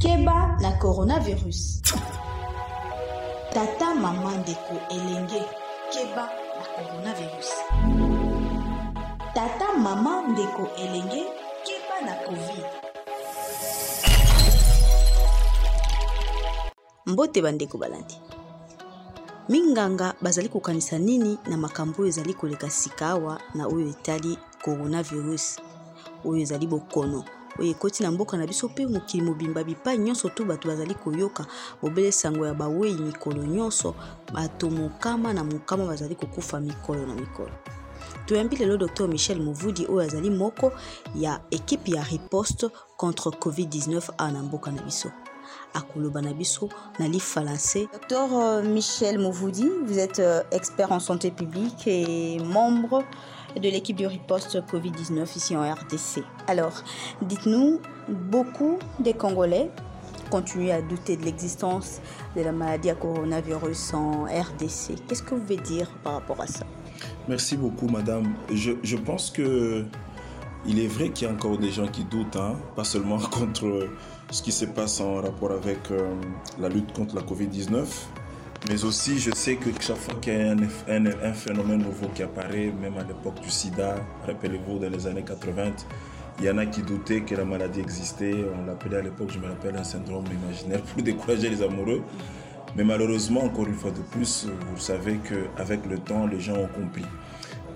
keba na coronavirus. Tata mama ndeko elenge keba na coronavirus. Tata mama ndeko elenge keba na covid. Mbote bandeko balandi minganga bazali kokanisa nini na makambo oyo ezali koleka sika awa na oyo etali coronavirus oyo ezali bokono ekoti na mboka na michel movudi oyo azali moko ya ekipe ya riposte contre covid-19 awa na mboka na biso. Akoloba na biso euh, Michel Mouvoudi, vous êtes euh, expert en santé publique et membre de l'équipe de riposte Covid-19 ici en RDC. Alors, dites-nous, beaucoup des Congolais continuent à douter de l'existence de la maladie à coronavirus en RDC. Qu'est-ce que vous pouvez dire par rapport à ça? Merci beaucoup, madame. Je, je pense que il est vrai qu'il y a encore des gens qui doutent, hein, pas seulement contre ce qui se passe en rapport avec euh, la lutte contre la Covid-19, mais aussi je sais que chaque fois qu'il y a un, phénomène nouveau qui apparaît, même à l'époque du sida, rappelez-vous, dans les années 80, il y en a qui doutaient que la maladie existait. On l'appelait à l'époque, je me rappelle, un syndrome imaginaire pour décourager les amoureux. Mais malheureusement, encore une fois de plus, vous savez qu'avec le temps, les gens ont compris.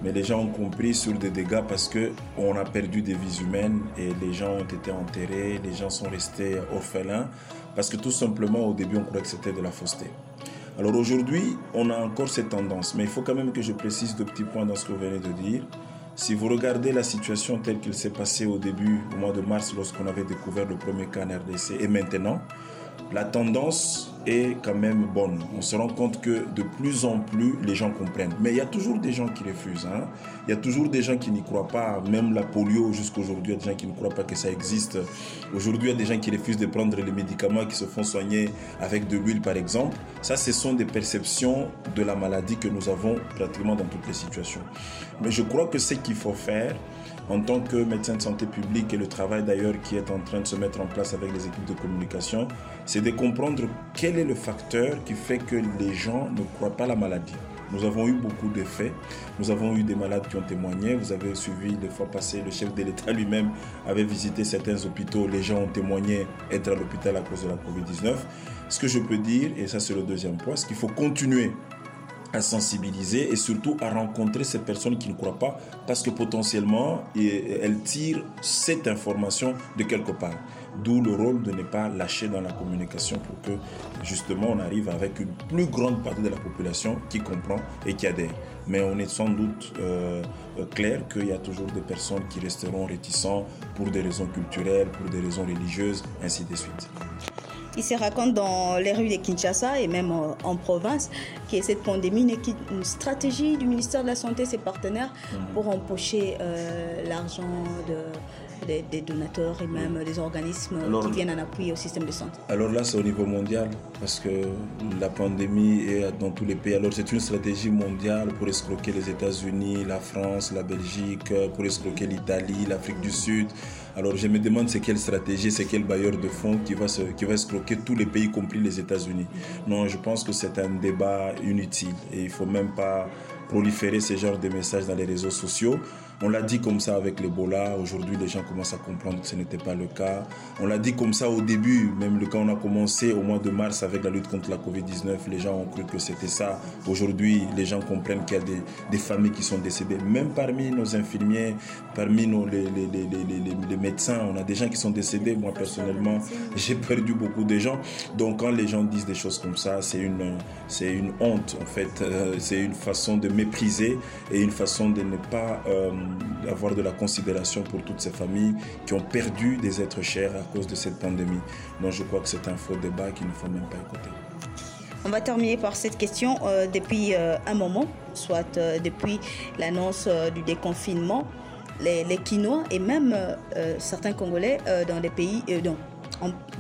Mais les gens ont compris sur des dégâts parce qu'on a perdu des vies humaines et les gens ont été enterrés, les gens sont restés orphelins parce que tout simplement au début on croyait que c'était de la fausseté. Alors aujourd'hui, on a encore cette tendance, mais il faut quand même que je précise deux petits points dans ce que vous venez de dire. Si vous regardez la situation telle qu'elle s'est passée au début, au mois de mars, lorsqu'on avait découvert le premier cas en RDC, et maintenant, la tendance est quand même bonne. On se rend compte que de plus en plus, les gens comprennent. Mais il y a toujours des gens qui refusent. Hein. Il y a toujours des gens qui n'y croient pas. Même la polio, jusqu'aujourd'hui, il y a des gens qui ne croient pas que ça existe. Aujourd'hui, il y a des gens qui refusent de prendre les médicaments, qui se font soigner avec de l'huile, par exemple. Ça, ce sont des perceptions de la maladie que nous avons pratiquement dans toutes les situations. Mais je crois que ce qu'il faut faire, en tant que médecin de santé publique et le travail d'ailleurs qui est en train de se mettre en place avec les équipes de communication, c'est de comprendre quel est le facteur qui fait que les gens ne croient pas la maladie. Nous avons eu beaucoup d'effets. Nous avons eu des malades qui ont témoigné. Vous avez suivi les fois passées, le chef de l'État lui-même avait visité certains hôpitaux. Les gens ont témoigné être à l'hôpital à cause de la COVID-19. Ce que je peux dire, et ça c'est le deuxième point, c'est qu'il faut continuer à sensibiliser et surtout à rencontrer ces personnes qui ne croient pas parce que potentiellement elles tirent cette information de quelque part. D'où le rôle de ne pas lâcher dans la communication pour que justement on arrive avec une plus grande partie de la population qui comprend et qui adhère. Mais on est sans doute euh, clair qu'il y a toujours des personnes qui resteront réticents pour des raisons culturelles, pour des raisons religieuses, ainsi de suite. Il se raconte dans les rues de Kinshasa et même en province que cette pandémie n'est qu'une stratégie du ministère de la Santé et ses partenaires pour empocher euh, l'argent de, des, des, donateurs et même des organismes alors, qui viennent en appui au système de santé. Alors là, c'est au niveau mondial parce que la pandémie est dans tous les pays. Alors c'est une stratégie mondiale pour escroquer les États-Unis, la France, la Belgique, pour escroquer l'Italie, l'Afrique du Sud. Alors je me demande c'est quelle stratégie, c'est quel bailleur de fonds qui va, se, qui va escroquer tous les pays, y compris les États-Unis. Non, je pense que c'est un débat inutile et il ne faut même pas proliférer ce genre de messages dans les réseaux sociaux. On l'a dit comme ça avec l'Ebola. Aujourd'hui, les gens commencent à comprendre que ce n'était pas le cas. On l'a dit comme ça au début, même quand on a commencé au mois de mars avec la lutte contre la Covid-19, les gens ont cru que c'était ça. Aujourd'hui, les gens comprennent qu'il y a des, familles qui sont décédées. Même parmi nos infirmiers, parmi nos, les, les, les, les, médecins, on a des gens qui sont décédés. Moi, personnellement, j'ai perdu beaucoup de gens. Donc, quand les gens disent des choses comme ça, c'est une, une honte, en fait. Euh, c'est une façon de mépriser et une façon de ne pas... Euh, avoir de la considération pour toutes ces familles qui ont perdu des êtres chers à cause de cette pandémie. Donc je crois que c'est un faux débat qu'il ne faut même pas écouter. On va terminer par cette question. Euh, depuis euh, un moment, soit euh, depuis l'annonce du déconfinement, les, les, Quinois et même certains Congolais dans des pays, dans,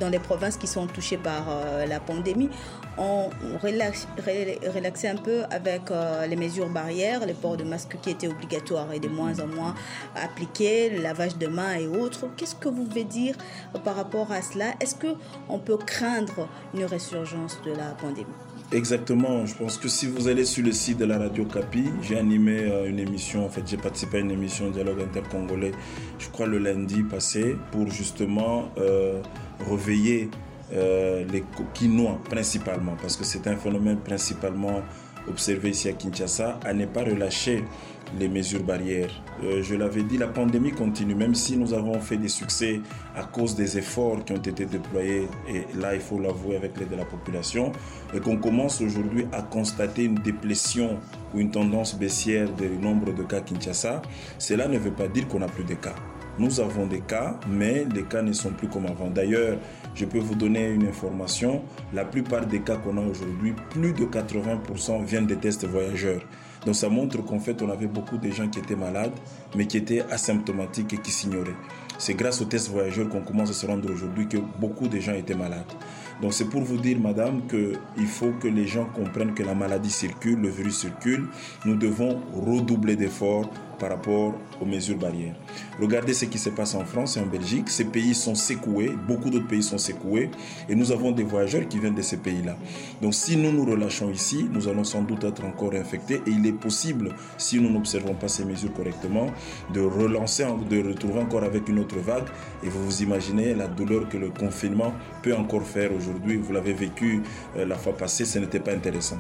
dans les provinces qui sont touchées par la pandémie, ont relaxé un peu avec les mesures barrières, le port de masque qui était obligatoire et de moins en moins appliqué, le lavage de mains et autres. Qu'est-ce que vous pouvez dire par rapport à cela? Est-ce qu'on peut craindre une résurgence de la pandémie? Exactement. Je pense que si vous allez sur le site de la radio Capi, j'ai animé euh, une émission, en fait, j'ai participé à une émission Dialogue intercongolais, je crois le lundi passé, pour justement euh, réveiller euh, les Quinois principalement, parce que c'est un phénomène principalement observé ici à Kinshasa, à ne pas relâcher les mesures barrières. Euh, je l'avais dit, la pandémie continue, même si nous avons fait des succès à cause des efforts qui ont été déployés, et là il faut l'avouer avec l'aide de la population, et qu'on commence aujourd'hui à constater une déplétion ou une tendance baissière du nombre de cas Kinshasa, cela ne veut pas dire qu'on n'a plus de cas. Nous avons des cas, mais les cas ne sont plus comme avant. D'ailleurs, je peux vous donner une information. La plupart des cas qu'on a aujourd'hui, plus de 80% viennent des tests voyageurs. Donc ça montre qu'en fait, on avait beaucoup de gens qui étaient malades, mais qui étaient asymptomatiques et qui s'ignoraient. C'est grâce aux tests voyageurs qu'on commence à se rendre aujourd'hui que beaucoup de gens étaient malades. Donc c'est pour vous dire, madame, qu'il faut que les gens comprennent que la maladie circule, le virus circule. Nous devons redoubler d'efforts par rapport aux mesures barrières. Regardez ce qui se passe en France et en Belgique. Ces pays sont secoués, beaucoup d'autres pays sont secoués, et nous avons des voyageurs qui viennent de ces pays-là. Donc si nous nous relâchons ici, nous allons sans doute être encore infectés, et il est possible, si nous n'observons pas ces mesures correctement, de relancer, de retrouver encore avec une autre vague, et vous vous imaginez la douleur que le confinement peut encore faire aujourd'hui. Vous l'avez vécu euh, la fois passée, ce n'était pas intéressant.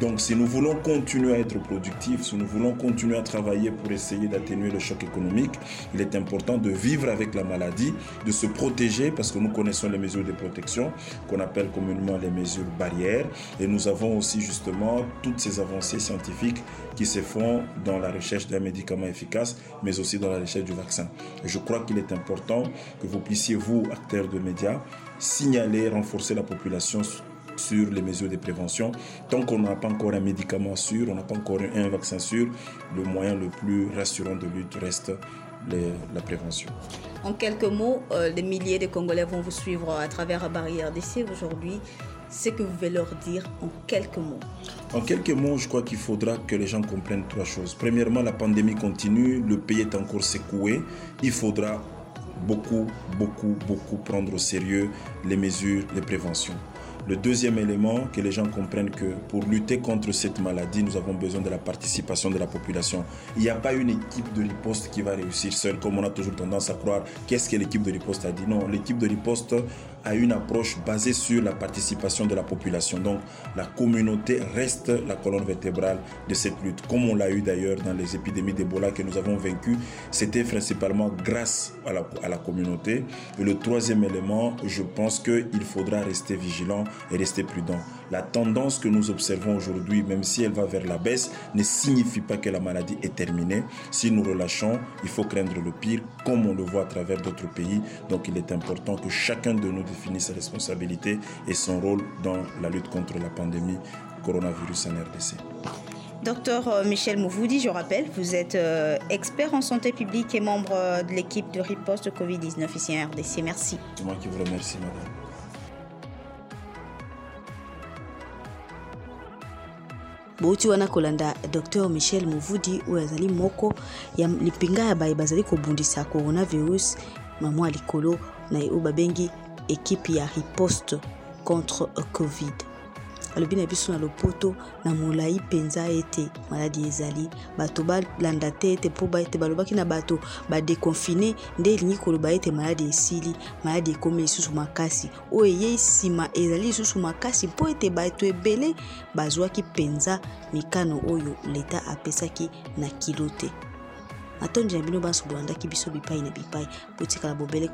Donc si nous voulons continuer à être productifs, si nous voulons continuer à travailler pour essayer d'atténuer le choc économique, il est important de vivre avec la maladie, de se protéger parce que nous connaissons les mesures de protection qu'on appelle communément les mesures barrières et nous avons aussi justement toutes ces avancées scientifiques qui se font dans la recherche d'un médicament efficace mais aussi dans la recherche du vaccin. Et je crois qu'il est important que vous puissiez, vous, acteurs de médias, signaler, renforcer la population sur les mesures de prévention. Tant qu'on n'a pas encore un médicament sûr, on n'a pas encore un vaccin sûr, le moyen le plus rassurant de lutte reste la prévention. En quelques mots, euh, des milliers de Congolais vont vous suivre à travers la barrière d'essai aujourd'hui. Ce que vous voulez leur dire en quelques mots En quelques mots, je crois qu'il faudra que les gens comprennent trois choses. Premièrement, la pandémie continue, le pays est encore secoué. Il faudra beaucoup, beaucoup, beaucoup prendre au sérieux les mesures de prévention. Le deuxième élément, que les gens comprennent que pour lutter contre cette maladie, nous avons besoin de la participation de la population. Il n'y a pas une équipe de riposte qui va réussir seule, comme on a toujours tendance à croire. Qu'est-ce que l'équipe de riposte a dit? Non, l'équipe de riposte a une approche basée sur la participation de la population. Donc la communauté reste la colonne vertébrale de cette lutte. Comme on l'a eu d'ailleurs dans les épidémies d'Ebola que nous avons vaincues, c'était principalement grâce à la, à la communauté. Et le troisième élément, je pense qu'il faudra rester vigilant et rester prudent. La tendance que nous observons aujourd'hui, même si elle va vers la baisse, ne signifie pas que la maladie est terminée. Si nous relâchons, il faut craindre le pire, comme on le voit à travers d'autres pays. Donc il est important que chacun de nous définisse ses responsabilités et son rôle dans la lutte contre la pandémie coronavirus en RDC. Docteur euh, Michel Mouvoudi, je rappelle, vous êtes euh, expert en santé publique et membre euh, de l'équipe de riposte Covid-19 ici en RDC. Merci. C'est moi qui vous remercie, madame. Bouti wana kolanda dr michel movudi oyo azali moko ya lipinga ya baye bazali kobundisa coronavirus na mwa likolo na oyo babengi ekipe ya riposte contre covid alobi na biso na lopoto na molai mpenza ete maladi ezali. Bato balanda te ete mpo ete balobaki na bato badekonfine nde elingi koloba ete maladi esili. Maladi ekomi lisusu makasi. Oyo eyei nsima ezali lisusu makasi mpo ete bato ebele bazwaki mpenza mikano oyo leta apesaki na kilo te matondi na bino bobele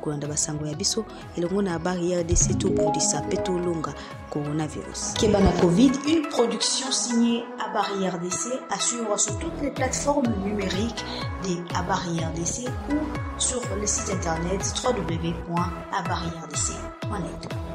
coronavirus. Covid une production signée habari rdc à suivre sur toutes les plateformes numériques des habari rdc ou sur le site internet www.habari rdc.net